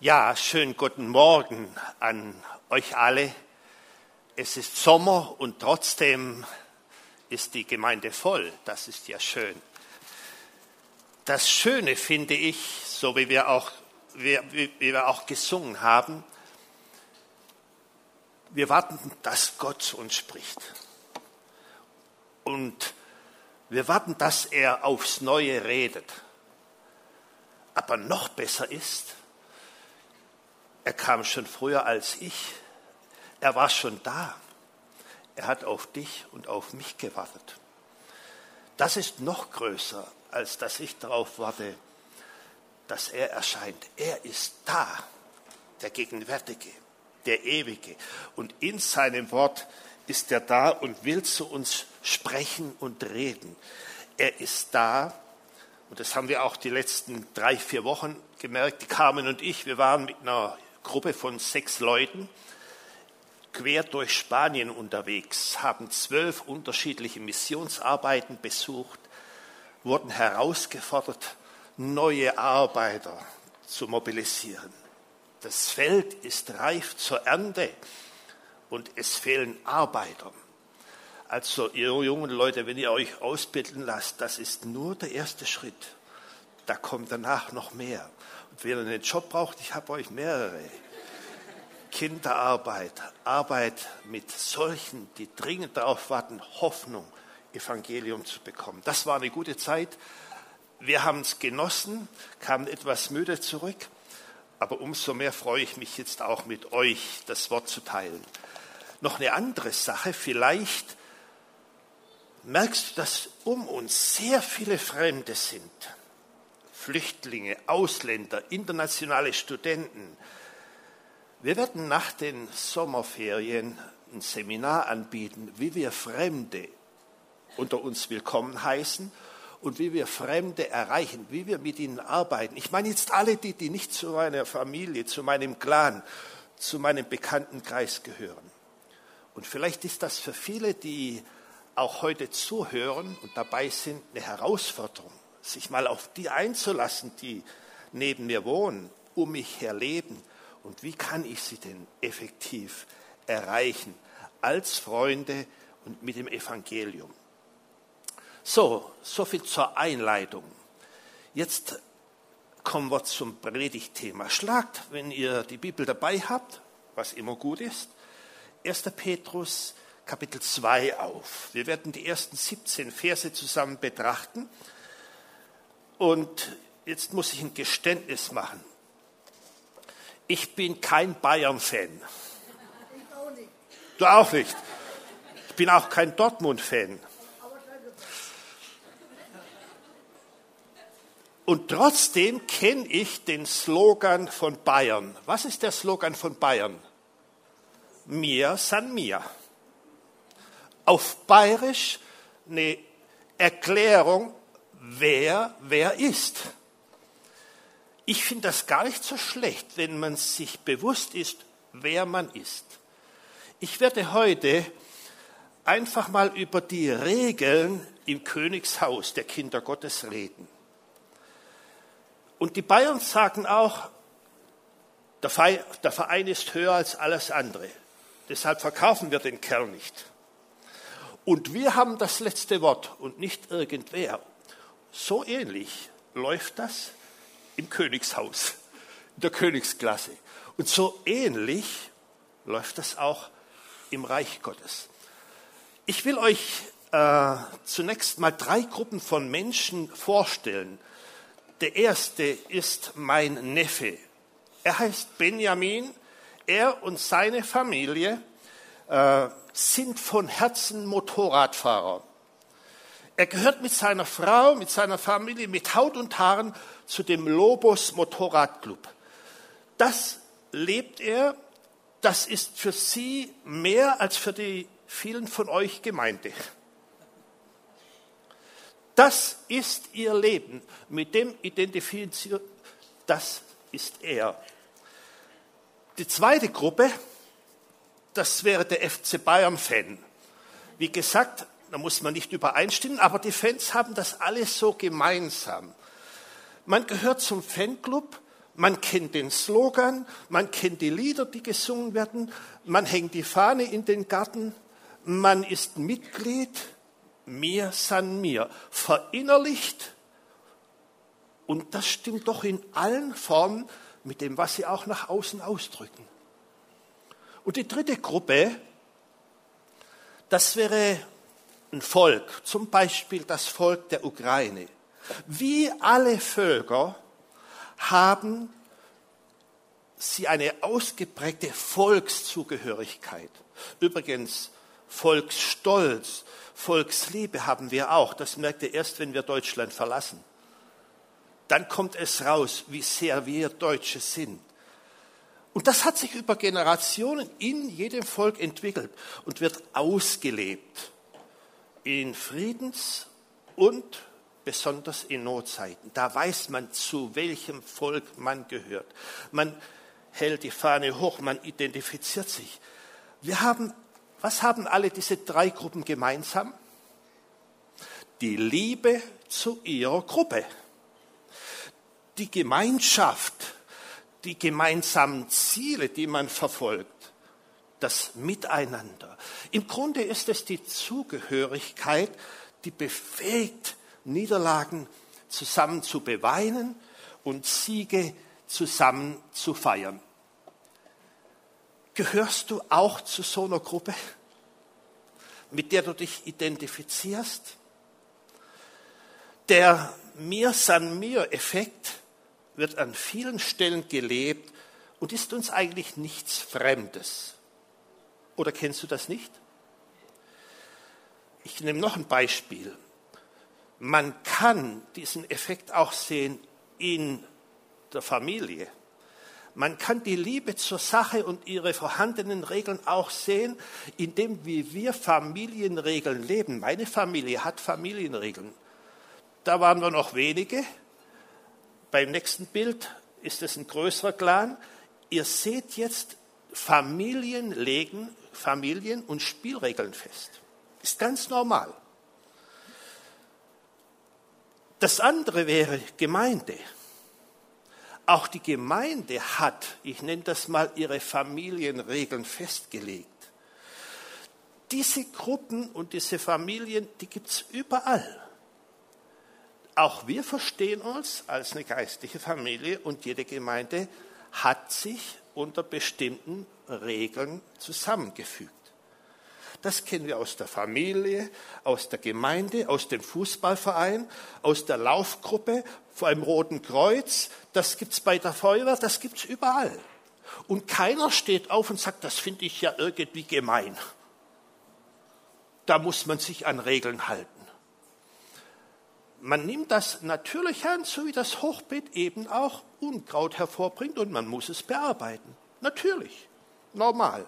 Ja, schönen guten Morgen an euch alle. Es ist Sommer und trotzdem ist die Gemeinde voll. Das ist ja schön. Das Schöne finde ich, so wie wir auch, wie, wie wir auch gesungen haben, wir warten, dass Gott zu uns spricht. Und wir warten, dass er aufs Neue redet. Aber noch besser ist, er kam schon früher als ich. Er war schon da. Er hat auf dich und auf mich gewartet. Das ist noch größer, als dass ich darauf warte, dass er erscheint. Er ist da, der Gegenwärtige, der Ewige. Und in seinem Wort ist er da und will zu uns sprechen und reden. Er ist da, und das haben wir auch die letzten drei, vier Wochen gemerkt, Carmen und ich, wir waren mit einer Gruppe von sechs Leuten quer durch Spanien unterwegs, haben zwölf unterschiedliche Missionsarbeiten besucht, wurden herausgefordert, neue Arbeiter zu mobilisieren. Das Feld ist reif zur Ernte und es fehlen Arbeiter. Also, ihr jungen Leute, wenn ihr euch ausbilden lasst, das ist nur der erste Schritt. Da kommt danach noch mehr. Wenn ihr einen Job braucht, ich habe euch mehrere. Kinderarbeit, Arbeit mit solchen, die dringend darauf warten, Hoffnung, Evangelium zu bekommen. Das war eine gute Zeit. Wir haben es genossen, kamen etwas müde zurück, aber umso mehr freue ich mich jetzt auch mit euch, das Wort zu teilen. Noch eine andere Sache, vielleicht merkst du, dass um uns sehr viele Fremde sind. Flüchtlinge, Ausländer, internationale Studenten. Wir werden nach den Sommerferien ein Seminar anbieten, wie wir Fremde unter uns willkommen heißen und wie wir Fremde erreichen, wie wir mit ihnen arbeiten. Ich meine jetzt alle die, die nicht zu meiner Familie, zu meinem Clan, zu meinem Bekanntenkreis gehören. Und vielleicht ist das für viele, die auch heute zuhören und dabei sind, eine Herausforderung sich mal auf die einzulassen, die neben mir wohnen, um mich her leben. Und wie kann ich sie denn effektiv erreichen als Freunde und mit dem Evangelium? So, so viel zur Einleitung. Jetzt kommen wir zum Predigtthema. Schlagt, wenn ihr die Bibel dabei habt, was immer gut ist, 1. Petrus Kapitel 2 auf. Wir werden die ersten 17 Verse zusammen betrachten. Und jetzt muss ich ein Geständnis machen. Ich bin kein Bayern-Fan. Du auch nicht. Ich bin auch kein Dortmund-Fan. Und trotzdem kenne ich den Slogan von Bayern. Was ist der Slogan von Bayern? Mir san mir. Auf Bayerisch eine Erklärung wer wer ist. Ich finde das gar nicht so schlecht, wenn man sich bewusst ist, wer man ist. Ich werde heute einfach mal über die Regeln im Königshaus der Kinder Gottes reden. Und die Bayern sagen auch, der Verein ist höher als alles andere. Deshalb verkaufen wir den Kerl nicht. Und wir haben das letzte Wort und nicht irgendwer. So ähnlich läuft das im Königshaus, in der Königsklasse. Und so ähnlich läuft das auch im Reich Gottes. Ich will euch äh, zunächst mal drei Gruppen von Menschen vorstellen. Der erste ist mein Neffe. Er heißt Benjamin. Er und seine Familie äh, sind von Herzen Motorradfahrer. Er gehört mit seiner Frau, mit seiner Familie, mit Haut und Haaren zu dem Lobos Motorradclub. Das lebt er, das ist für sie mehr als für die vielen von euch Gemeinde. Das ist ihr Leben, mit dem identifiziert, das ist er. Die zweite Gruppe, das wäre der FC Bayern-Fan. Wie gesagt, da muss man nicht übereinstimmen, aber die Fans haben das alles so gemeinsam. Man gehört zum Fanclub, man kennt den Slogan, man kennt die Lieder, die gesungen werden, man hängt die Fahne in den Garten, man ist Mitglied, mir san mir, verinnerlicht. Und das stimmt doch in allen Formen mit dem, was sie auch nach außen ausdrücken. Und die dritte Gruppe, das wäre ein Volk, zum Beispiel das Volk der Ukraine. Wie alle Völker haben sie eine ausgeprägte Volkszugehörigkeit. Übrigens, Volksstolz, Volksliebe haben wir auch. Das merkt ihr erst, wenn wir Deutschland verlassen. Dann kommt es raus, wie sehr wir Deutsche sind. Und das hat sich über Generationen in jedem Volk entwickelt und wird ausgelebt in Friedens- und besonders in Notzeiten. Da weiß man, zu welchem Volk man gehört. Man hält die Fahne hoch, man identifiziert sich. Wir haben, was haben alle diese drei Gruppen gemeinsam? Die Liebe zu ihrer Gruppe, die Gemeinschaft, die gemeinsamen Ziele, die man verfolgt, das Miteinander. Im Grunde ist es die Zugehörigkeit, die befähigt, Niederlagen zusammen zu beweinen und Siege zusammen zu feiern. Gehörst du auch zu so einer Gruppe, mit der du dich identifizierst? Der Mir san mir Effekt wird an vielen Stellen gelebt und ist uns eigentlich nichts Fremdes. Oder kennst du das nicht? Ich nehme noch ein Beispiel. Man kann diesen Effekt auch sehen in der Familie. Man kann die Liebe zur Sache und ihre vorhandenen Regeln auch sehen, indem wie wir Familienregeln leben. Meine Familie hat Familienregeln. Da waren wir noch wenige. Beim nächsten Bild ist es ein größerer Clan. Ihr seht jetzt, Familien legen Familien und Spielregeln fest. Ist ganz normal. Das andere wäre Gemeinde. Auch die Gemeinde hat, ich nenne das mal, ihre Familienregeln festgelegt. Diese Gruppen und diese Familien, die gibt es überall. Auch wir verstehen uns als eine geistliche Familie und jede Gemeinde hat sich unter bestimmten Regeln zusammengefügt. Das kennen wir aus der Familie, aus der Gemeinde, aus dem Fußballverein, aus der Laufgruppe, vor einem Roten Kreuz. Das gibt es bei der Feuerwehr, das gibt es überall. Und keiner steht auf und sagt, das finde ich ja irgendwie gemein. Da muss man sich an Regeln halten. Man nimmt das natürlich an, so wie das Hochbeet eben auch Unkraut hervorbringt und man muss es bearbeiten. Natürlich, normal.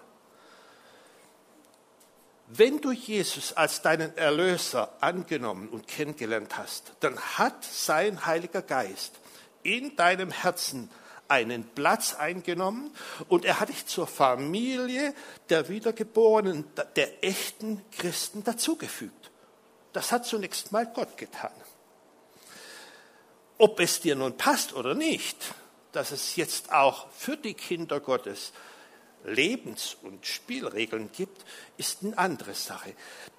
Wenn du Jesus als deinen Erlöser angenommen und kennengelernt hast, dann hat sein Heiliger Geist in deinem Herzen einen Platz eingenommen und er hat dich zur Familie der Wiedergeborenen, der echten Christen dazugefügt. Das hat zunächst mal Gott getan. Ob es dir nun passt oder nicht, dass es jetzt auch für die Kinder Gottes Lebens- und Spielregeln gibt, ist eine andere Sache.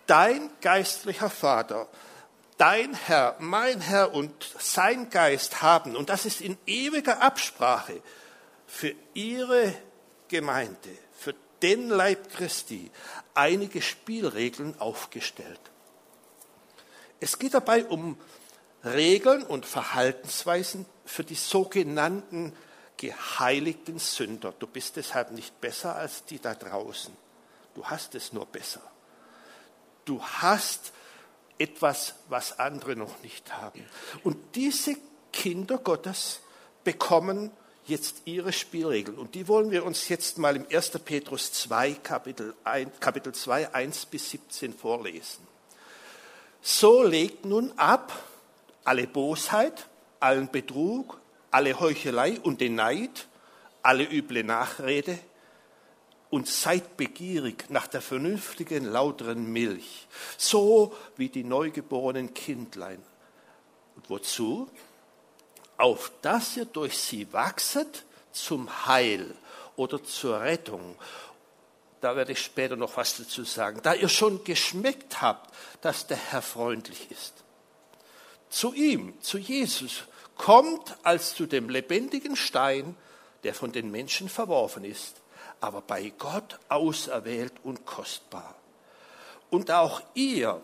Dein geistlicher Vater, dein Herr, mein Herr und sein Geist haben, und das ist in ewiger Absprache für ihre Gemeinde, für den Leib Christi, einige Spielregeln aufgestellt. Es geht dabei um Regeln und Verhaltensweisen für die sogenannten geheiligten Sünder. Du bist deshalb nicht besser als die da draußen. Du hast es nur besser. Du hast etwas, was andere noch nicht haben. Und diese Kinder Gottes bekommen jetzt ihre Spielregeln. Und die wollen wir uns jetzt mal im 1. Petrus 2, Kapitel, 1, Kapitel 2, 1 bis 17 vorlesen. So legt nun ab alle Bosheit, allen Betrug, alle Heuchelei und den Neid, alle üble Nachrede und seid begierig nach der vernünftigen, lauteren Milch, so wie die neugeborenen Kindlein. Und wozu? auf dass ihr durch sie wachset zum Heil oder zur Rettung. Da werde ich später noch was dazu sagen. Da ihr schon geschmeckt habt, dass der Herr freundlich ist. Zu ihm, zu Jesus, kommt als zu dem lebendigen Stein, der von den Menschen verworfen ist, aber bei Gott auserwählt und kostbar. Und auch ihr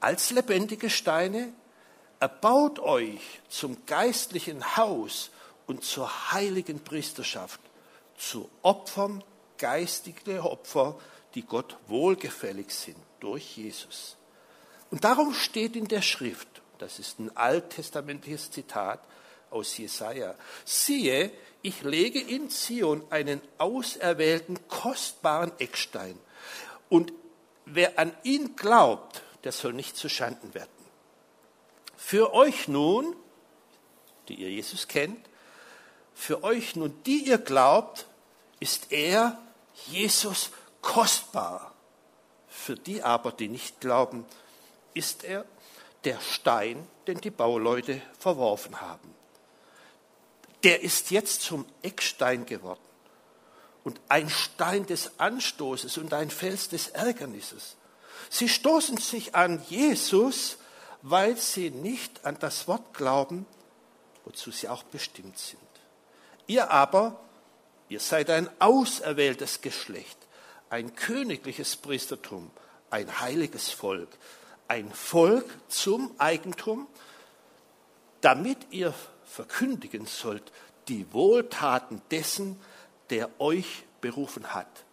als lebendige Steine erbaut euch zum geistlichen Haus und zur heiligen Priesterschaft, zu Opfern, geistige Opfer, die Gott wohlgefällig sind durch Jesus. Und darum steht in der Schrift, das ist ein alttestamentliches Zitat aus Jesaja, siehe, ich lege in Zion einen auserwählten, kostbaren Eckstein. Und wer an ihn glaubt, der soll nicht zu Schanden werden. Für euch nun, die ihr Jesus kennt, für euch nun, die ihr glaubt, ist er, Jesus, kostbar. Für die aber, die nicht glauben, ist er der Stein, den die Bauleute verworfen haben der ist jetzt zum Eckstein geworden und ein Stein des Anstoßes und ein Fels des Ärgernisses. Sie stoßen sich an Jesus, weil sie nicht an das Wort glauben, wozu sie auch bestimmt sind. Ihr aber, ihr seid ein auserwähltes Geschlecht, ein königliches Priestertum, ein heiliges Volk, ein Volk zum Eigentum, damit ihr verkündigen sollt die Wohltaten dessen, der euch berufen hat,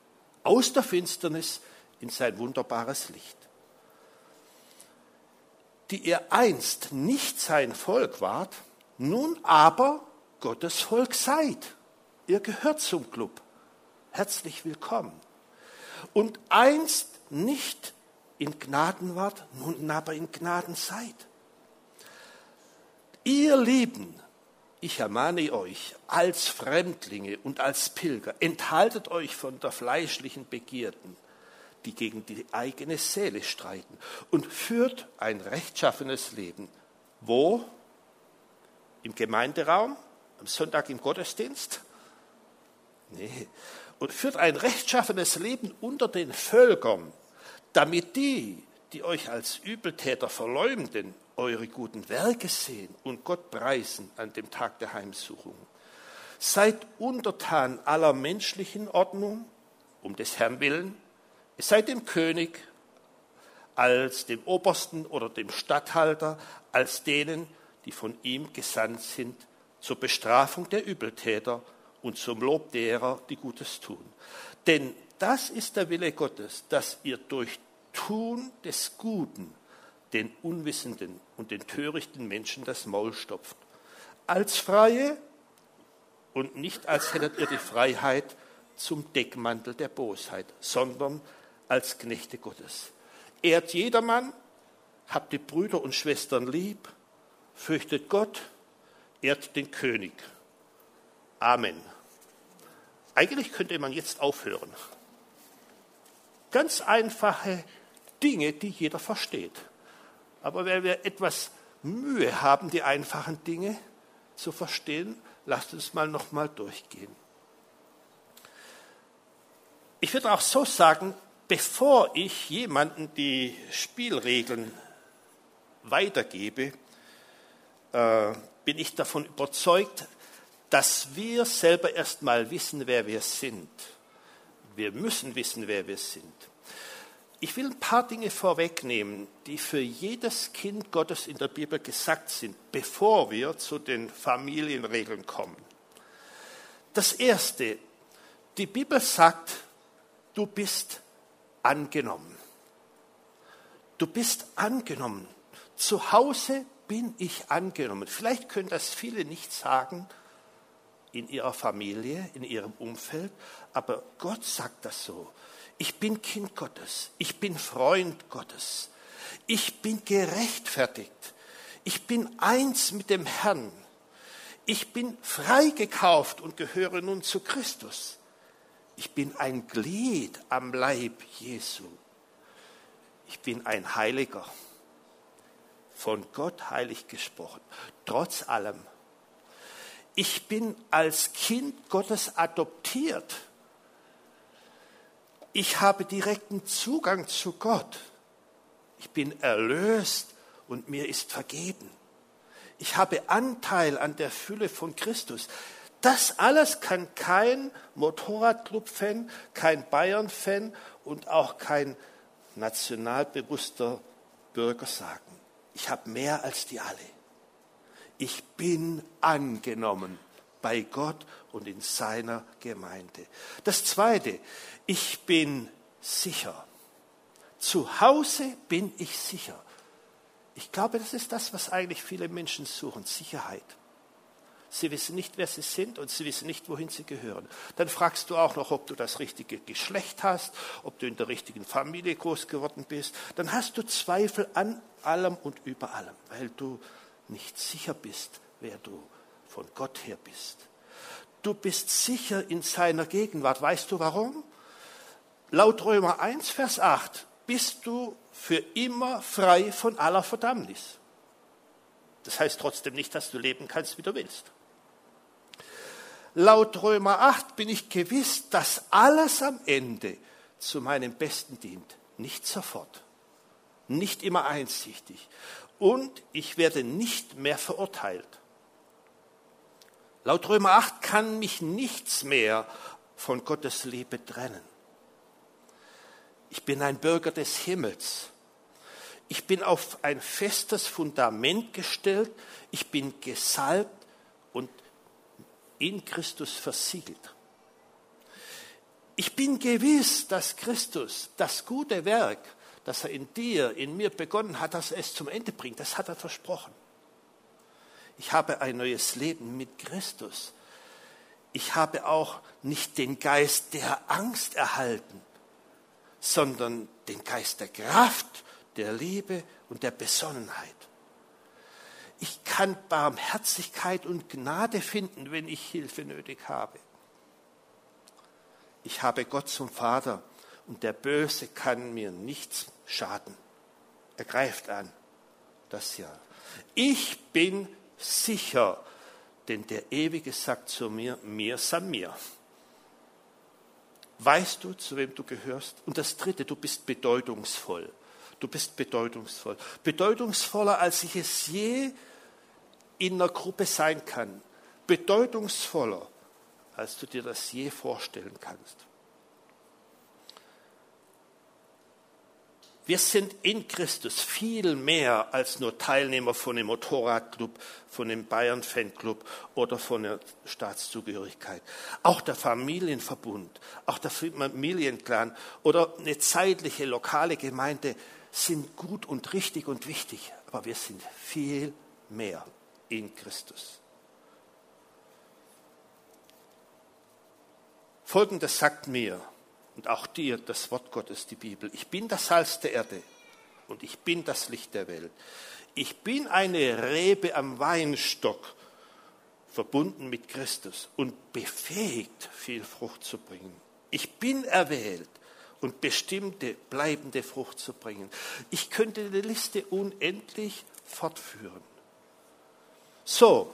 aus der Finsternis in sein wunderbares Licht. Die ihr einst nicht sein Volk wart, nun aber Gottes Volk seid. Ihr gehört zum Club. Herzlich willkommen. Und einst nicht in Gnaden wart, nun aber in Gnaden seid. Ihr Lieben, ich ermahne euch als Fremdlinge und als Pilger, enthaltet euch von der fleischlichen Begierden, die gegen die eigene Seele streiten, und führt ein rechtschaffenes Leben. Wo? Im Gemeinderaum? Am Sonntag im Gottesdienst? Nee. Und führt ein rechtschaffenes Leben unter den Völkern, damit die, die euch als Übeltäter verleumden, eure guten Werke sehen und Gott preisen an dem Tag der Heimsuchung. Seid untertan aller menschlichen Ordnung, um des Herrn willen. Es seid dem König als dem Obersten oder dem Statthalter, als denen, die von ihm gesandt sind, zur Bestrafung der Übeltäter und zum Lob derer, die Gutes tun. Denn das ist der Wille Gottes, dass ihr durch Tun des Guten den unwissenden und den törichten Menschen das Maul stopft. Als Freie und nicht als hättet ihr die Freiheit zum Deckmantel der Bosheit, sondern als Knechte Gottes. Ehrt jedermann, habt die Brüder und Schwestern lieb, fürchtet Gott, ehrt den König. Amen. Eigentlich könnte man jetzt aufhören. Ganz einfache Dinge, die jeder versteht. Aber wenn wir etwas Mühe haben, die einfachen Dinge zu verstehen, lasst uns mal nochmal durchgehen. Ich würde auch so sagen, bevor ich jemanden die Spielregeln weitergebe, äh, bin ich davon überzeugt, dass wir selber erst mal wissen, wer wir sind. Wir müssen wissen, wer wir sind. Ich will ein paar Dinge vorwegnehmen, die für jedes Kind Gottes in der Bibel gesagt sind, bevor wir zu den Familienregeln kommen. Das Erste, die Bibel sagt, du bist angenommen. Du bist angenommen. Zu Hause bin ich angenommen. Vielleicht können das viele nicht sagen in ihrer Familie, in ihrem Umfeld, aber Gott sagt das so ich bin Kind Gottes, ich bin Freund Gottes, ich bin gerechtfertigt, ich bin eins mit dem Herrn, ich bin freigekauft und gehöre nun zu Christus. Ich bin ein Glied am Leib Jesu. Ich bin ein Heiliger, von Gott heilig gesprochen. Trotz allem Ich bin als Kind Gottes adoptiert. Ich habe direkten Zugang zu Gott. Ich bin erlöst und mir ist vergeben. Ich habe Anteil an der Fülle von Christus. Das alles kann kein Motorradclub-Fan, kein Bayern-Fan und auch kein nationalbewusster Bürger sagen. Ich habe mehr als die alle. Ich bin angenommen bei Gott und in seiner Gemeinde. Das Zweite, ich bin sicher. Zu Hause bin ich sicher. Ich glaube, das ist das, was eigentlich viele Menschen suchen, Sicherheit. Sie wissen nicht, wer sie sind und sie wissen nicht, wohin sie gehören. Dann fragst du auch noch, ob du das richtige Geschlecht hast, ob du in der richtigen Familie groß geworden bist. Dann hast du Zweifel an allem und über allem, weil du nicht sicher bist, wer du von Gott her bist. Du bist sicher in seiner Gegenwart. Weißt du warum? Laut Römer 1, Vers 8 bist du für immer frei von aller Verdammnis. Das heißt trotzdem nicht, dass du leben kannst, wie du willst. Laut Römer 8 bin ich gewiss, dass alles am Ende zu meinem Besten dient. Nicht sofort, nicht immer einsichtig. Und ich werde nicht mehr verurteilt. Laut Römer 8 kann mich nichts mehr von Gottes Liebe trennen. Ich bin ein Bürger des Himmels. Ich bin auf ein festes Fundament gestellt. Ich bin gesalbt und in Christus versiegelt. Ich bin gewiss, dass Christus das gute Werk, das er in dir, in mir begonnen hat, dass er es zum Ende bringt. Das hat er versprochen. Ich habe ein neues Leben mit Christus. Ich habe auch nicht den Geist der Angst erhalten, sondern den Geist der Kraft, der Liebe und der Besonnenheit. Ich kann Barmherzigkeit und Gnade finden, wenn ich Hilfe nötig habe. Ich habe Gott zum Vater und der Böse kann mir nichts schaden. Er greift an. Das ja. Ich bin sicher, denn der Ewige sagt zu mir, mir san mir. Weißt du, zu wem du gehörst? Und das Dritte, du bist bedeutungsvoll. Du bist bedeutungsvoll. Bedeutungsvoller, als ich es je in einer Gruppe sein kann, bedeutungsvoller, als du dir das je vorstellen kannst. Wir sind in Christus viel mehr als nur Teilnehmer von einem Motorradclub, von einem Bayern-Fanclub oder von der Staatszugehörigkeit. Auch der Familienverbund, auch der Familienclan oder eine zeitliche lokale Gemeinde sind gut und richtig und wichtig, aber wir sind viel mehr in Christus. Folgendes sagt mir und auch dir das Wort Gottes, die Bibel. Ich bin das Salz der Erde und ich bin das Licht der Welt. Ich bin eine Rebe am Weinstock, verbunden mit Christus und befähigt, viel Frucht zu bringen. Ich bin erwählt und bestimmte, bleibende Frucht zu bringen. Ich könnte die Liste unendlich fortführen. So,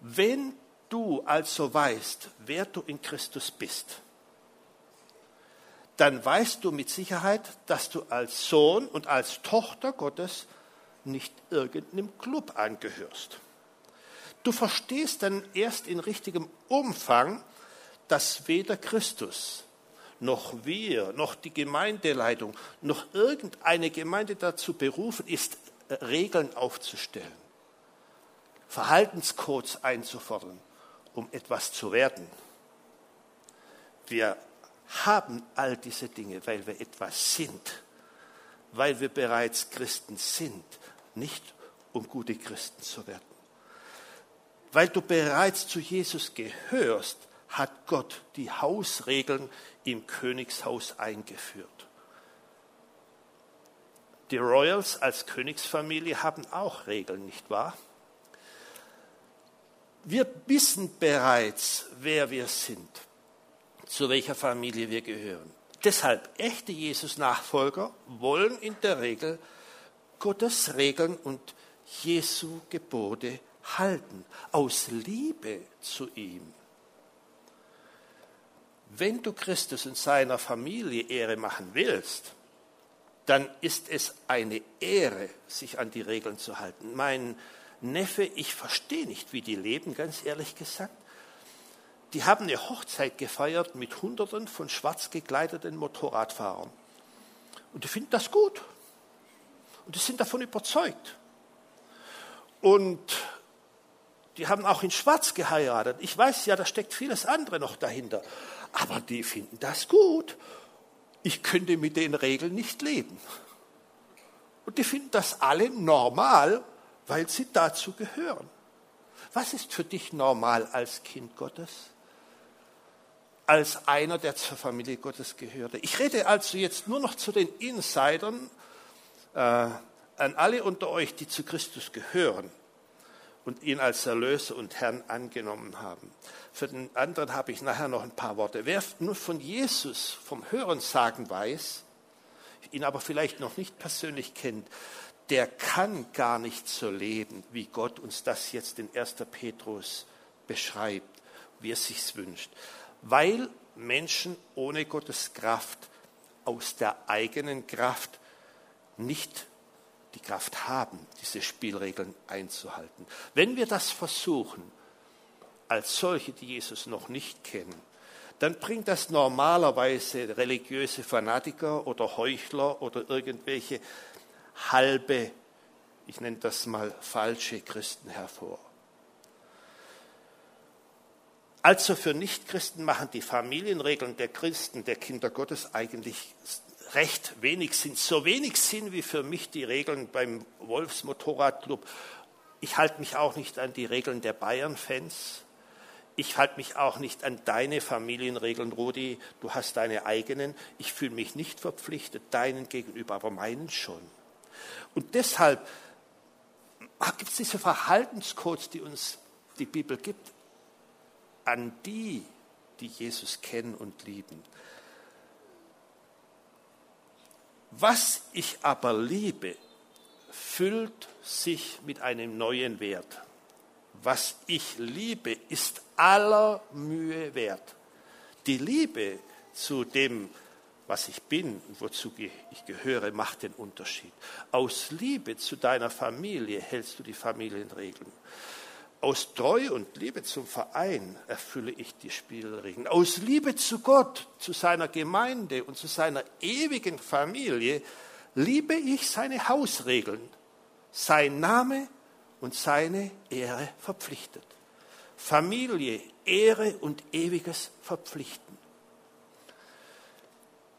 wenn du also weißt, wer du in Christus bist, dann weißt du mit Sicherheit, dass du als Sohn und als Tochter Gottes nicht irgendeinem Club angehörst. Du verstehst dann erst in richtigem Umfang, dass weder Christus noch wir, noch die Gemeindeleitung, noch irgendeine Gemeinde dazu berufen ist, Regeln aufzustellen. Verhaltenscodes einzufordern, um etwas zu werden. Wir haben all diese Dinge, weil wir etwas sind, weil wir bereits Christen sind, nicht um gute Christen zu werden. Weil du bereits zu Jesus gehörst, hat Gott die Hausregeln im Königshaus eingeführt. Die Royals als Königsfamilie haben auch Regeln, nicht wahr? Wir wissen bereits, wer wir sind, zu welcher Familie wir gehören. Deshalb, echte Jesus-Nachfolger wollen in der Regel Gottes Regeln und Jesu Gebote halten, aus Liebe zu ihm. Wenn du Christus und seiner Familie Ehre machen willst, dann ist es eine Ehre, sich an die Regeln zu halten. Mein Neffe, ich verstehe nicht, wie die leben, ganz ehrlich gesagt. Die haben eine Hochzeit gefeiert mit Hunderten von schwarz gekleideten Motorradfahrern. Und die finden das gut. Und die sind davon überzeugt. Und die haben auch in Schwarz geheiratet. Ich weiß ja, da steckt vieles andere noch dahinter. Aber die finden das gut. Ich könnte mit den Regeln nicht leben. Und die finden das alle normal, weil sie dazu gehören. Was ist für dich normal als Kind Gottes? Als einer, der zur Familie Gottes gehörte. Ich rede also jetzt nur noch zu den Insidern, äh, an alle unter euch, die zu Christus gehören und ihn als Erlöser und Herrn angenommen haben. Für den anderen habe ich nachher noch ein paar Worte. Wer nur von Jesus vom Hören sagen weiß, ihn aber vielleicht noch nicht persönlich kennt, der kann gar nicht so leben, wie Gott uns das jetzt in 1. Petrus beschreibt, wie er sich's wünscht. Weil Menschen ohne Gottes Kraft aus der eigenen Kraft nicht die Kraft haben, diese Spielregeln einzuhalten. Wenn wir das versuchen, als solche, die Jesus noch nicht kennen, dann bringt das normalerweise religiöse Fanatiker oder Heuchler oder irgendwelche halbe, ich nenne das mal falsche Christen hervor. Also für Nichtchristen machen die Familienregeln der Christen, der Kinder Gottes eigentlich recht wenig Sinn. So wenig Sinn wie für mich die Regeln beim Wolfs Motorradclub. Ich halte mich auch nicht an die Regeln der Bayern-Fans. Ich halte mich auch nicht an deine Familienregeln, Rudi. Du hast deine eigenen. Ich fühle mich nicht verpflichtet, deinen gegenüber, aber meinen schon. Und deshalb gibt es diese Verhaltenscodes, die uns die Bibel gibt, an die, die Jesus kennen und lieben. Was ich aber liebe, füllt sich mit einem neuen Wert. Was ich liebe, ist aller Mühe wert. Die Liebe zu dem, was ich bin und wozu ich gehöre, macht den Unterschied. Aus Liebe zu deiner Familie hältst du die Familienregeln. Aus Treue und Liebe zum Verein erfülle ich die Spielregeln. Aus Liebe zu Gott, zu seiner Gemeinde und zu seiner ewigen Familie liebe ich seine Hausregeln. Sein Name und seine Ehre verpflichtet. Familie, Ehre und ewiges Verpflichten.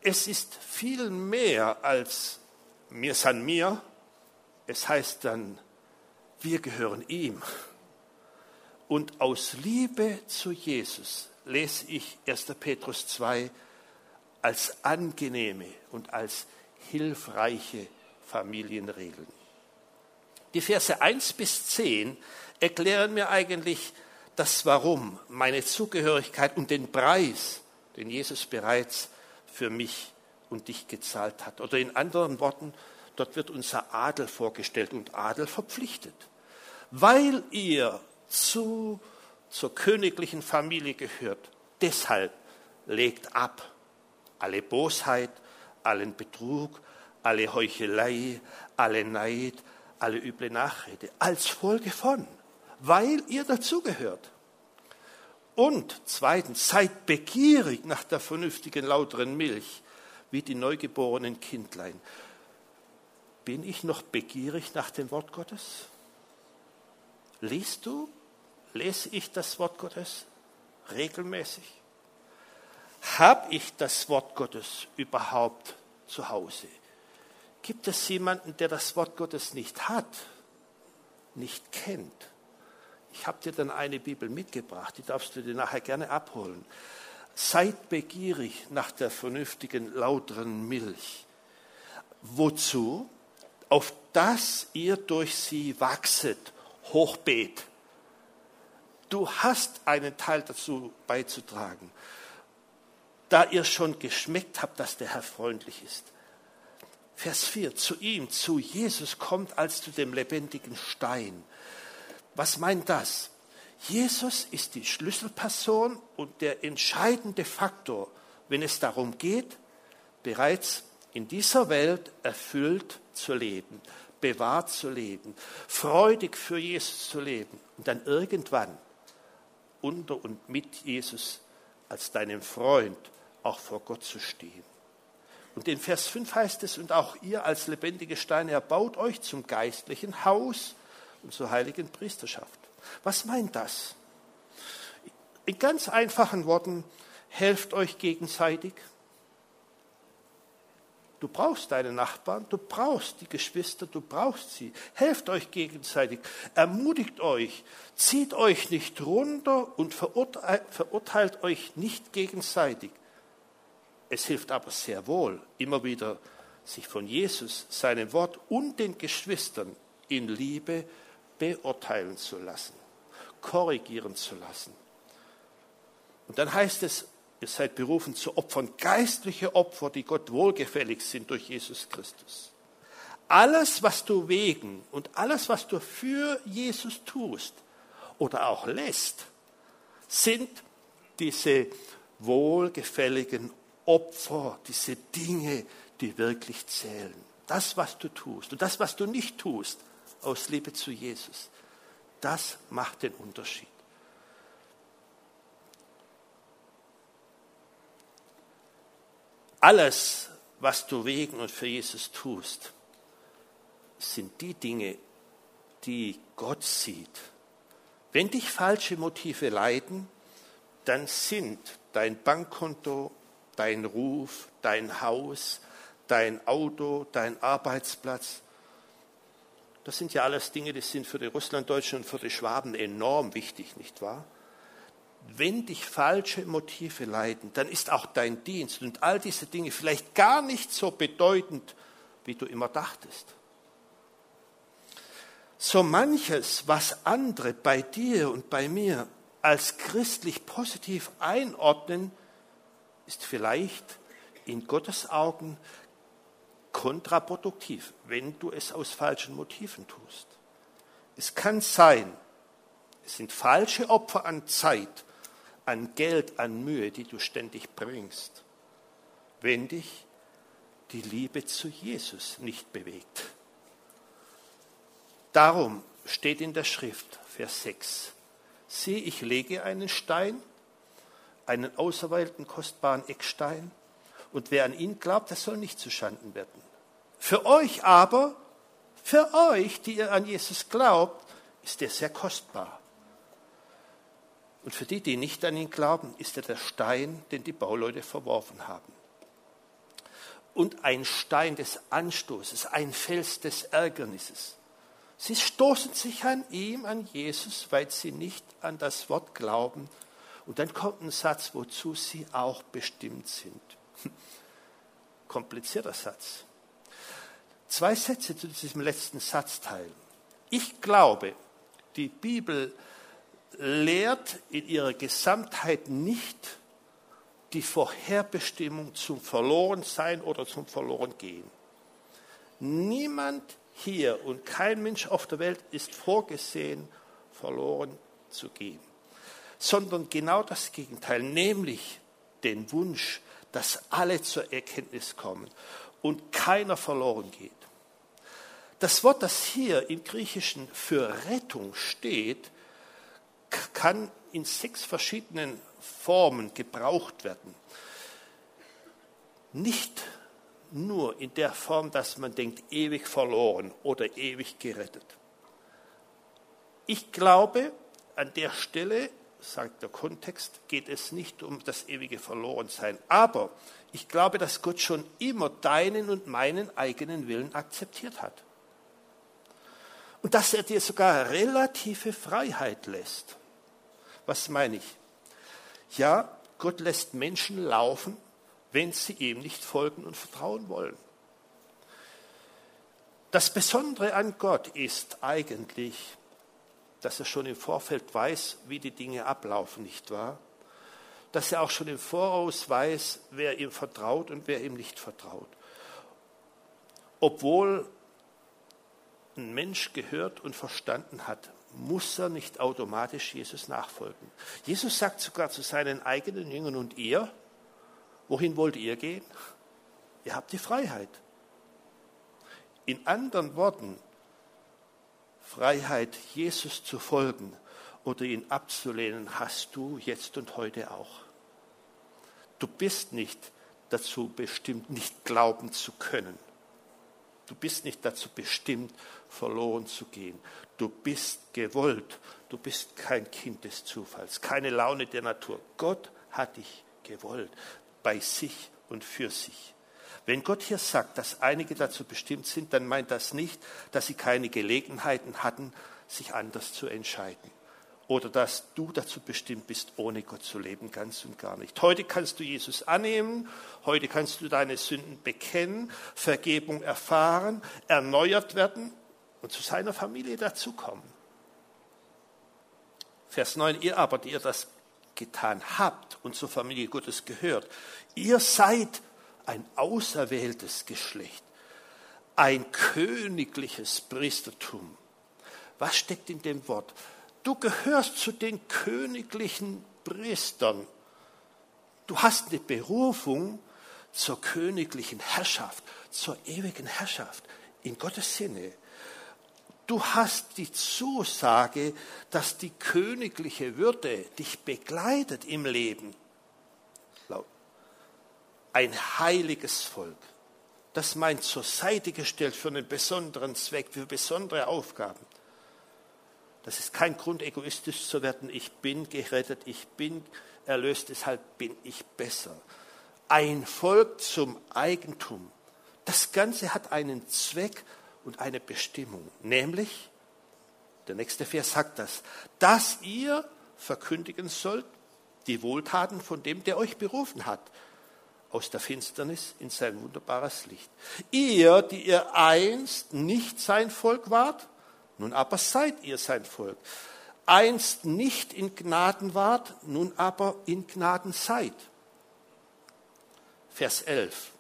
Es ist viel mehr als mir san mir. Es heißt dann, wir gehören ihm. Und aus Liebe zu Jesus lese ich 1. Petrus 2 als angenehme und als hilfreiche Familienregeln. Die Verse 1 bis 10 erklären mir eigentlich das Warum, meine Zugehörigkeit und den Preis, den Jesus bereits für mich und dich gezahlt hat. Oder in anderen Worten, dort wird unser Adel vorgestellt und Adel verpflichtet. Weil ihr zu, zur königlichen Familie gehört. Deshalb legt ab alle Bosheit, allen Betrug, alle Heuchelei, alle Neid, alle üble Nachrede, als Folge von, weil ihr dazugehört. Und zweitens, seid begierig nach der vernünftigen, lauteren Milch, wie die neugeborenen Kindlein. Bin ich noch begierig nach dem Wort Gottes? Liest du Lese ich das Wort Gottes regelmäßig? Habe ich das Wort Gottes überhaupt zu Hause? Gibt es jemanden, der das Wort Gottes nicht hat, nicht kennt? Ich habe dir dann eine Bibel mitgebracht, die darfst du dir nachher gerne abholen. Seid begierig nach der vernünftigen, lauteren Milch. Wozu? Auf dass ihr durch sie wachset, Hochbeet Du hast einen Teil dazu beizutragen. Da ihr schon geschmeckt habt, dass der Herr freundlich ist. Vers 4, zu ihm, zu Jesus kommt als zu dem lebendigen Stein. Was meint das? Jesus ist die Schlüsselperson und der entscheidende Faktor, wenn es darum geht, bereits in dieser Welt erfüllt zu leben, bewahrt zu leben, freudig für Jesus zu leben und dann irgendwann unter und mit Jesus als deinem Freund auch vor Gott zu stehen. Und in Vers 5 heißt es, und auch ihr als lebendige Steine erbaut euch zum geistlichen Haus und zur heiligen Priesterschaft. Was meint das? In ganz einfachen Worten, helft euch gegenseitig. Du brauchst deine Nachbarn, du brauchst die Geschwister, du brauchst sie. Helft euch gegenseitig, ermutigt euch, zieht euch nicht runter und verurteilt, euch nicht gegenseitig. Es hilft aber sehr wohl, immer wieder sich von Jesus, seinem Wort und den Geschwistern in Liebe beurteilen zu lassen, korrigieren zu lassen. Und dann heißt es, ihr seid berufen zu Opfern, geistliche Opfer, die Gott wohlgefällig sind durch Jesus Christus. Alles, was du wegen und alles, was du für Jesus tust oder auch lässt, sind diese wohlgefälligen Opfer, diese Dinge, die wirklich zählen. Das, was du tust und das, was du nicht tust, aus Liebe zu Jesus. Das macht den Unterschied. Alles, was du wegen und für Jesus tust, sind die Dinge, die Gott sieht. Wenn dich falsche Motive leiden, dann sind dein Bankkonto, dein Ruf, dein Haus, dein Auto, dein Arbeitsplatz, das sind ja alles Dinge, die sind für die Russlanddeutschen und für die Schwaben enorm wichtig, nicht wahr? Wenn dich falsche Motive leiden, dann ist auch dein Dienst und all diese Dinge vielleicht gar nicht so bedeutend, wie du immer dachtest. So manches, was andere bei dir und bei mir als christlich positiv einordnen, ist vielleicht in Gottes Augen kontraproduktiv, wenn du es aus falschen Motiven tust. Es kann sein, es sind falsche Opfer an Zeit, an Geld, an Mühe, die du ständig bringst, wenn dich die Liebe zu Jesus nicht bewegt. Darum steht in der Schrift, Vers 6, sieh, ich lege einen Stein, einen auserwählten kostbaren Eckstein, und wer an ihn glaubt, der soll nicht zuschanden werden. Für euch aber, für euch, die ihr an Jesus glaubt, ist er sehr kostbar. Und für die, die nicht an ihn glauben, ist er der Stein, den die Bauleute verworfen haben. Und ein Stein des Anstoßes, ein Fels des Ärgernisses. Sie stoßen sich an ihm, an Jesus, weil sie nicht an das Wort glauben. Und dann kommt ein Satz, wozu sie auch bestimmt sind komplizierter Satz. Zwei Sätze zu diesem letzten Satzteil. Ich glaube, die Bibel lehrt in ihrer Gesamtheit nicht die Vorherbestimmung zum Verlorensein oder zum Verlorengehen. Niemand hier und kein Mensch auf der Welt ist vorgesehen, verloren zu gehen, sondern genau das Gegenteil, nämlich den Wunsch, dass alle zur Erkenntnis kommen und keiner verloren geht. Das Wort, das hier im Griechischen für Rettung steht, kann in sechs verschiedenen Formen gebraucht werden. Nicht nur in der Form, dass man denkt, ewig verloren oder ewig gerettet. Ich glaube, an der Stelle sagt der Kontext, geht es nicht um das ewige Verlorensein. Aber ich glaube, dass Gott schon immer deinen und meinen eigenen Willen akzeptiert hat. Und dass er dir sogar relative Freiheit lässt. Was meine ich? Ja, Gott lässt Menschen laufen, wenn sie ihm nicht folgen und vertrauen wollen. Das Besondere an Gott ist eigentlich, dass er schon im Vorfeld weiß, wie die Dinge ablaufen, nicht wahr? Dass er auch schon im Voraus weiß, wer ihm vertraut und wer ihm nicht vertraut. Obwohl ein Mensch gehört und verstanden hat, muss er nicht automatisch Jesus nachfolgen. Jesus sagt sogar zu seinen eigenen Jüngern und ihr, wohin wollt ihr gehen? Ihr habt die Freiheit. In anderen Worten, Freiheit, Jesus zu folgen oder ihn abzulehnen, hast du jetzt und heute auch. Du bist nicht dazu bestimmt, nicht glauben zu können. Du bist nicht dazu bestimmt, verloren zu gehen. Du bist gewollt. Du bist kein Kind des Zufalls, keine Laune der Natur. Gott hat dich gewollt, bei sich und für sich. Wenn Gott hier sagt, dass einige dazu bestimmt sind, dann meint das nicht, dass sie keine Gelegenheiten hatten, sich anders zu entscheiden oder dass du dazu bestimmt bist, ohne Gott zu leben, ganz und gar nicht. Heute kannst du Jesus annehmen, heute kannst du deine Sünden bekennen, Vergebung erfahren, erneuert werden und zu seiner Familie dazukommen. Vers 9, ihr aber, die ihr das getan habt und zur Familie Gottes gehört, ihr seid ein auserwähltes Geschlecht, ein königliches Priestertum. Was steckt in dem Wort? Du gehörst zu den königlichen Priestern. Du hast eine Berufung zur königlichen Herrschaft, zur ewigen Herrschaft in Gottes Sinne. Du hast die Zusage, dass die königliche Würde dich begleitet im Leben. Ein heiliges Volk, das meint zur Seite gestellt für einen besonderen Zweck, für besondere Aufgaben. Das ist kein Grund, egoistisch zu werden. Ich bin gerettet, ich bin erlöst, deshalb bin ich besser. Ein Volk zum Eigentum. Das Ganze hat einen Zweck und eine Bestimmung, nämlich, der nächste Vers sagt das, dass ihr verkündigen sollt die Wohltaten von dem, der euch berufen hat, aus der Finsternis in sein wunderbares Licht. Ihr, die ihr einst nicht sein Volk wart, nun aber seid ihr sein Volk. Einst nicht in Gnaden wart, nun aber in Gnaden seid. Vers 11.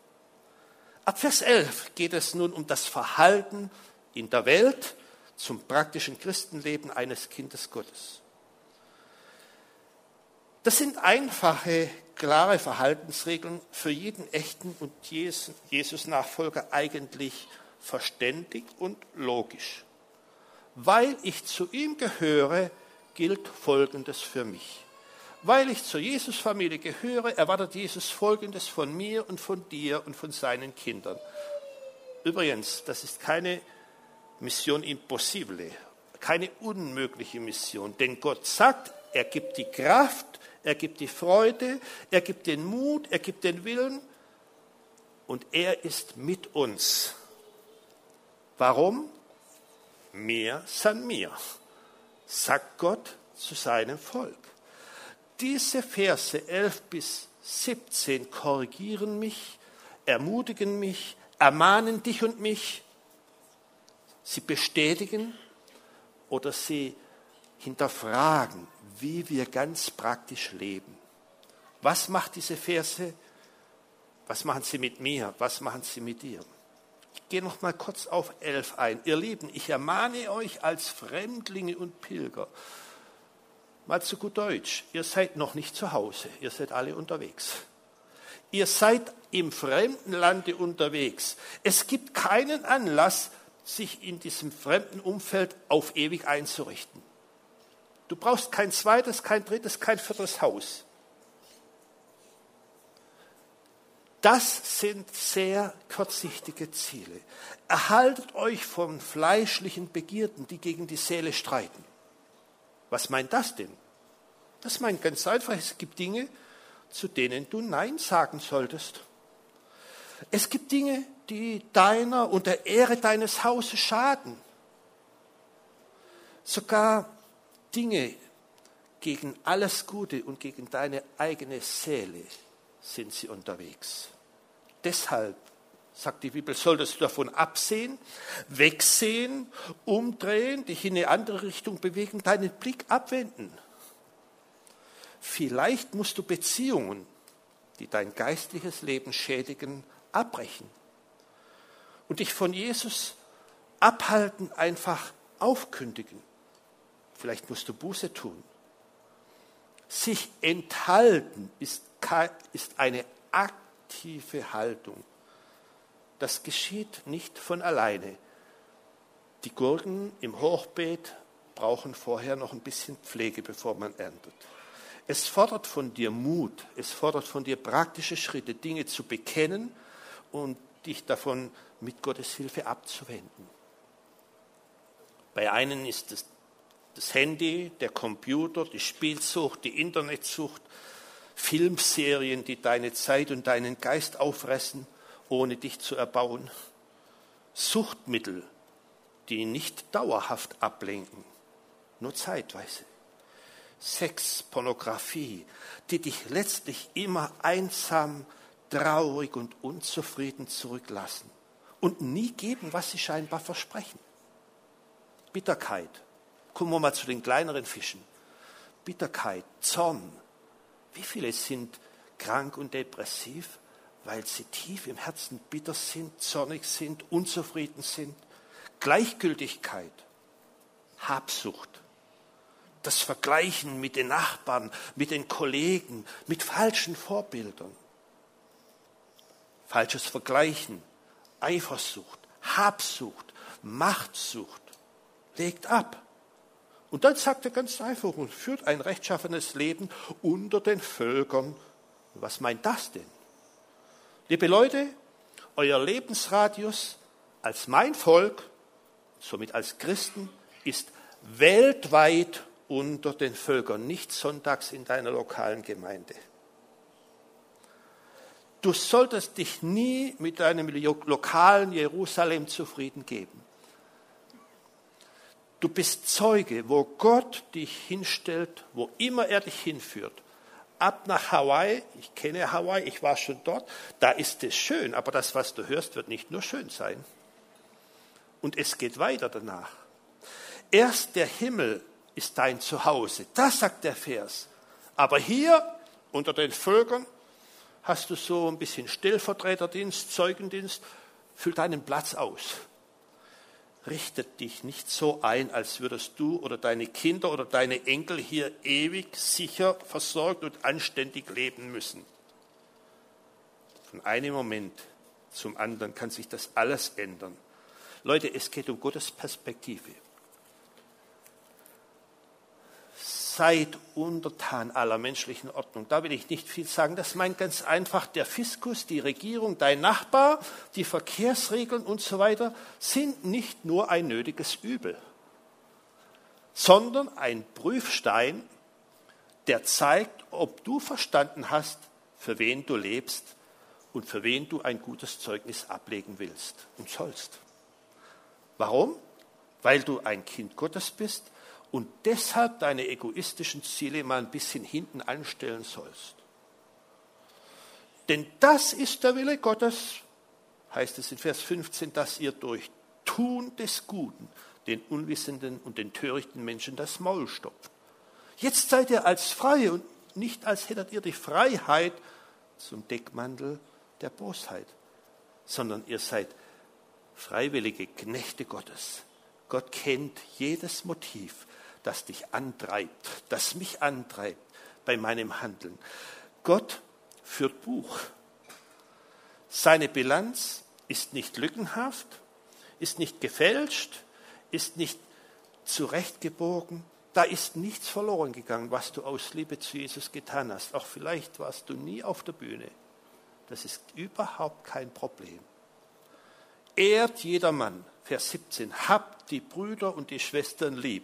Ab Vers 11 geht es nun um das Verhalten in der Welt zum praktischen Christenleben eines Kindes Gottes. Das sind einfache, klare Verhaltensregeln für jeden echten und Jesus-Nachfolger eigentlich verständig und logisch weil ich zu ihm gehöre, gilt Folgendes für mich. Weil ich zur Jesus-Familie gehöre, erwartet Jesus Folgendes von mir und von dir und von seinen Kindern. Übrigens, das ist keine Mission impossible, keine unmögliche Mission, denn Gott sagt, er gibt die Kraft, er gibt die Freude, er gibt den Mut, er gibt den Willen und er ist mit uns. Warum? Mehr san mir, sagt Gott zu seinem Volk. Diese Verse 11 bis 17 korrigieren mich, ermutigen mich, ermahnen dich und mich, sie bestätigen oder sie hinterfragen, wie wir ganz praktisch leben. Was macht diese Verse? Was machen sie mit mir? Was machen sie mit dir? Gehe noch mal kurz auf elf ein. Ihr Lieben, ich ermahne euch als Fremdlinge und Pilger, mal zu gut Deutsch, ihr seid noch nicht zu Hause, ihr seid alle unterwegs. Ihr seid im fremden Lande unterwegs. Es gibt keinen Anlass, sich in diesem fremden Umfeld auf ewig einzurichten. Du brauchst kein zweites, kein drittes, kein viertes Haus. Das sind sehr kurzsichtige Ziele. Erhaltet euch von fleischlichen Begierden, die gegen die Seele streiten. Was meint das denn? Das meint ganz einfach, es gibt Dinge, zu denen du Nein sagen solltest. Es gibt Dinge, die deiner und der Ehre deines Hauses schaden. Sogar Dinge gegen alles Gute und gegen deine eigene Seele sind sie unterwegs. Deshalb, sagt die Bibel, solltest du davon absehen, wegsehen, umdrehen, dich in eine andere Richtung bewegen, deinen Blick abwenden. Vielleicht musst du Beziehungen, die dein geistliches Leben schädigen, abbrechen und dich von Jesus abhalten, einfach aufkündigen. Vielleicht musst du Buße tun. Sich enthalten ist, ist eine aktive Haltung. Das geschieht nicht von alleine. Die Gurken im Hochbeet brauchen vorher noch ein bisschen Pflege, bevor man erntet. Es fordert von dir Mut, es fordert von dir praktische Schritte, Dinge zu bekennen und dich davon mit Gottes Hilfe abzuwenden. Bei einen ist es das Handy, der Computer, die Spielsucht, die Internetsucht, Filmserien, die deine Zeit und deinen Geist auffressen, ohne dich zu erbauen. Suchtmittel, die nicht dauerhaft ablenken, nur zeitweise. Sex, Pornografie, die dich letztlich immer einsam, traurig und unzufrieden zurücklassen und nie geben, was sie scheinbar versprechen. Bitterkeit, kommen wir mal zu den kleineren Fischen. Bitterkeit, Zorn. Wie viele sind krank und depressiv, weil sie tief im Herzen bitter sind, zornig sind, unzufrieden sind? Gleichgültigkeit, Habsucht, das Vergleichen mit den Nachbarn, mit den Kollegen, mit falschen Vorbildern. Falsches Vergleichen, Eifersucht, Habsucht, Machtsucht legt ab. Und dann sagt er ganz einfach und führt ein rechtschaffenes Leben unter den Völkern. Was meint das denn? Liebe Leute, euer Lebensradius als mein Volk, somit als Christen, ist weltweit unter den Völkern, nicht sonntags in deiner lokalen Gemeinde. Du solltest dich nie mit deinem lokalen Jerusalem zufrieden geben. Du bist Zeuge, wo Gott dich hinstellt, wo immer er dich hinführt. Ab nach Hawaii, ich kenne Hawaii, ich war schon dort, da ist es schön, aber das, was du hörst, wird nicht nur schön sein. Und es geht weiter danach. Erst der Himmel ist dein Zuhause. Das sagt der Vers. Aber hier unter den Völkern hast du so ein bisschen Stellvertreterdienst, Zeugendienst, füll deinen Platz aus. Richtet dich nicht so ein, als würdest du oder deine Kinder oder deine Enkel hier ewig sicher versorgt und anständig leben müssen. Von einem Moment zum anderen kann sich das alles ändern. Leute, es geht um Gottes Perspektive. Seid untertan aller menschlichen Ordnung. Da will ich nicht viel sagen. Das meint ganz einfach, der Fiskus, die Regierung, dein Nachbar, die Verkehrsregeln und so weiter sind nicht nur ein nötiges Übel, sondern ein Prüfstein, der zeigt, ob du verstanden hast, für wen du lebst und für wen du ein gutes Zeugnis ablegen willst und sollst. Warum? Weil du ein Kind Gottes bist und deshalb deine egoistischen Ziele mal ein bisschen hinten anstellen sollst. Denn das ist der Wille Gottes, heißt es in Vers 15, dass ihr durch Tun des Guten den unwissenden und den törichten Menschen das Maul stopft. Jetzt seid ihr als Freie und nicht als hättet ihr die Freiheit zum Deckmantel der Bosheit, sondern ihr seid freiwillige Knechte Gottes. Gott kennt jedes Motiv, das dich antreibt, das mich antreibt bei meinem Handeln. Gott führt Buch. Seine Bilanz ist nicht lückenhaft, ist nicht gefälscht, ist nicht zurechtgebogen. Da ist nichts verloren gegangen, was du aus Liebe zu Jesus getan hast. Auch vielleicht warst du nie auf der Bühne. Das ist überhaupt kein Problem. Ehrt jedermann, Vers 17, habt die Brüder und die Schwestern lieb.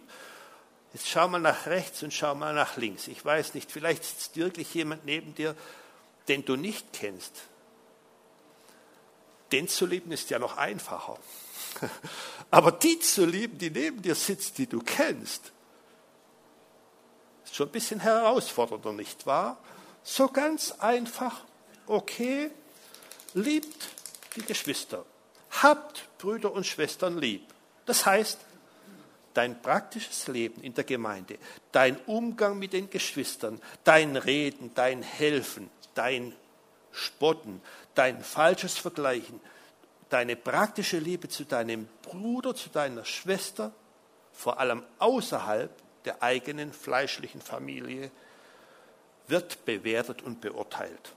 Jetzt schau mal nach rechts und schau mal nach links. Ich weiß nicht, vielleicht sitzt wirklich jemand neben dir, den du nicht kennst. Den zu lieben ist ja noch einfacher. Aber die zu lieben, die neben dir sitzt, die du kennst, ist schon ein bisschen herausfordernder, nicht wahr? So ganz einfach, okay, liebt die Geschwister, habt Brüder und Schwestern lieb. Das heißt, dein praktisches Leben in der Gemeinde, dein Umgang mit den Geschwistern, dein Reden, dein Helfen, dein Spotten, dein falsches Vergleichen, deine praktische Liebe zu deinem Bruder, zu deiner Schwester, vor allem außerhalb der eigenen fleischlichen Familie wird bewertet und beurteilt.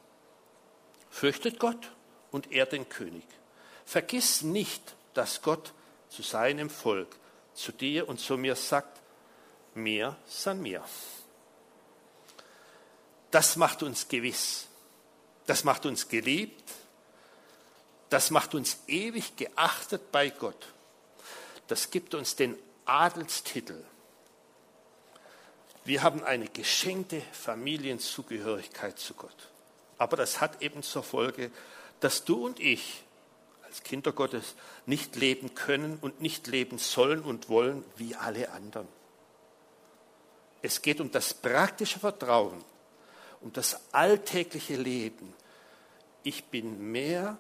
Fürchtet Gott und ehrt den König. Vergiss nicht, dass Gott zu seinem Volk, zu dir und zu mir sagt, mir san mir. Das macht uns gewiss, das macht uns geliebt, das macht uns ewig geachtet bei Gott. Das gibt uns den Adelstitel. Wir haben eine geschenkte Familienzugehörigkeit zu Gott. Aber das hat eben zur Folge, dass du und ich als Kinder Gottes nicht leben können und nicht leben sollen und wollen wie alle anderen. Es geht um das praktische Vertrauen, um das alltägliche Leben. Ich bin mehr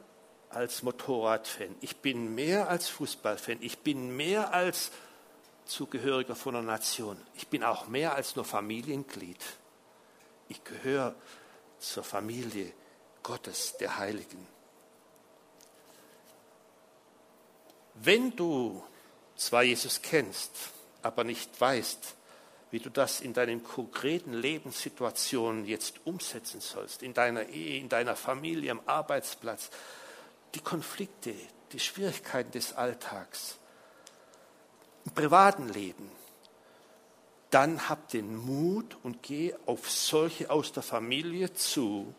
als Motorradfan, ich bin mehr als Fußballfan, ich bin mehr als Zugehöriger von einer Nation. Ich bin auch mehr als nur Familienglied. Ich gehöre zur Familie Gottes, der Heiligen. Wenn du zwar Jesus kennst, aber nicht weißt, wie du das in deinen konkreten Lebenssituationen jetzt umsetzen sollst, in deiner Ehe, in deiner Familie, am Arbeitsplatz, die Konflikte, die Schwierigkeiten des Alltags, im privaten Leben, dann hab den Mut und geh auf solche aus der Familie zu,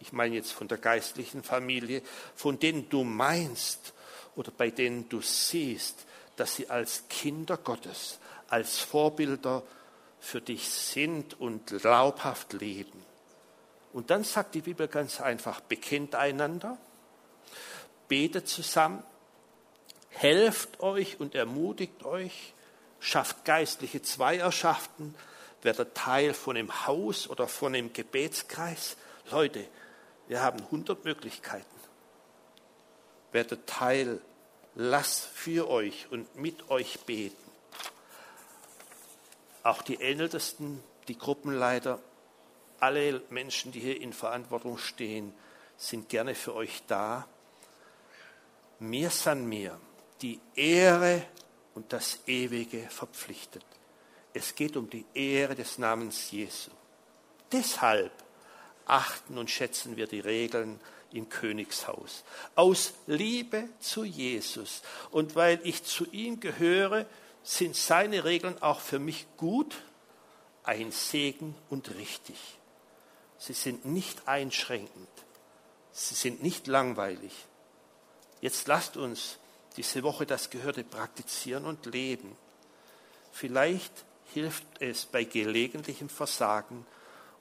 ich meine jetzt von der geistlichen Familie, von denen du meinst oder bei denen du siehst, dass sie als Kinder Gottes, als Vorbilder für dich sind und glaubhaft leben. Und dann sagt die Bibel ganz einfach, bekennt einander, betet zusammen, helft euch und ermutigt euch, schafft geistliche Zweierschaften, werdet Teil von dem Haus oder von dem Gebetskreis. Leute, wir haben 100 Möglichkeiten. Werdet Teil, lasst für euch und mit euch beten. Auch die Ältesten, die Gruppenleiter, alle Menschen, die hier in Verantwortung stehen, sind gerne für euch da. Mir san mir die Ehre und das Ewige verpflichtet. Es geht um die Ehre des Namens Jesu. Deshalb achten und schätzen wir die Regeln im Königshaus. Aus Liebe zu Jesus und weil ich zu ihm gehöre, sind seine Regeln auch für mich gut, ein Segen und richtig. Sie sind nicht einschränkend. Sie sind nicht langweilig. Jetzt lasst uns diese Woche das Gehörte praktizieren und leben. Vielleicht hilft es bei gelegentlichem Versagen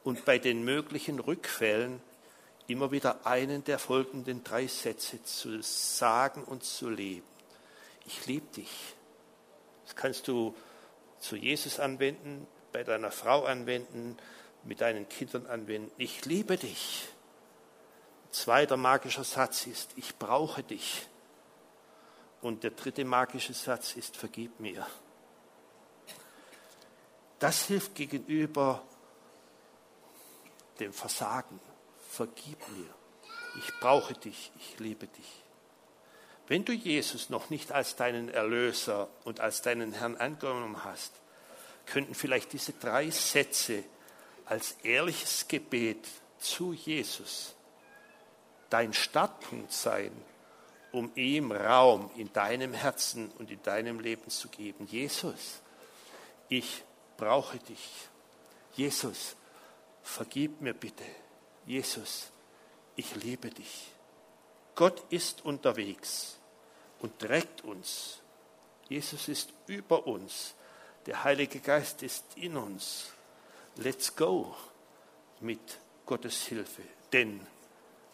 und bei den möglichen Rückfällen immer wieder einen der folgenden drei Sätze zu sagen und zu leben. Ich liebe dich. Das kannst du zu Jesus anwenden, bei deiner Frau anwenden, mit deinen Kindern anwenden. Ich liebe dich. Zweiter magischer Satz ist, ich brauche dich. Und der dritte magische Satz ist, vergib mir. Das hilft gegenüber dem Versagen. Vergib mir. Ich brauche dich. Ich liebe dich. Wenn du Jesus noch nicht als deinen Erlöser und als deinen Herrn angenommen hast, könnten vielleicht diese drei Sätze als ehrliches Gebet zu Jesus dein Startpunkt sein um ihm Raum in deinem Herzen und in deinem Leben zu geben. Jesus, ich brauche dich. Jesus, vergib mir bitte. Jesus, ich liebe dich. Gott ist unterwegs und trägt uns. Jesus ist über uns. Der Heilige Geist ist in uns. Let's go mit Gottes Hilfe. Denn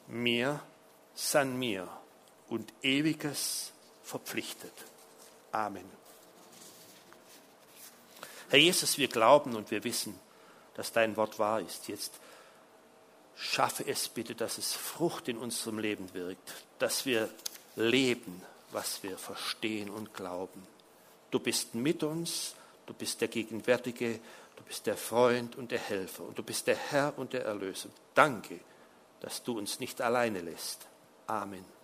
mir san mir und ewiges verpflichtet. Amen. Herr Jesus, wir glauben und wir wissen, dass dein Wort wahr ist. Jetzt schaffe es bitte, dass es Frucht in unserem Leben wirkt, dass wir leben, was wir verstehen und glauben. Du bist mit uns, du bist der Gegenwärtige, du bist der Freund und der Helfer und du bist der Herr und der Erlöser. Danke, dass du uns nicht alleine lässt. Amen.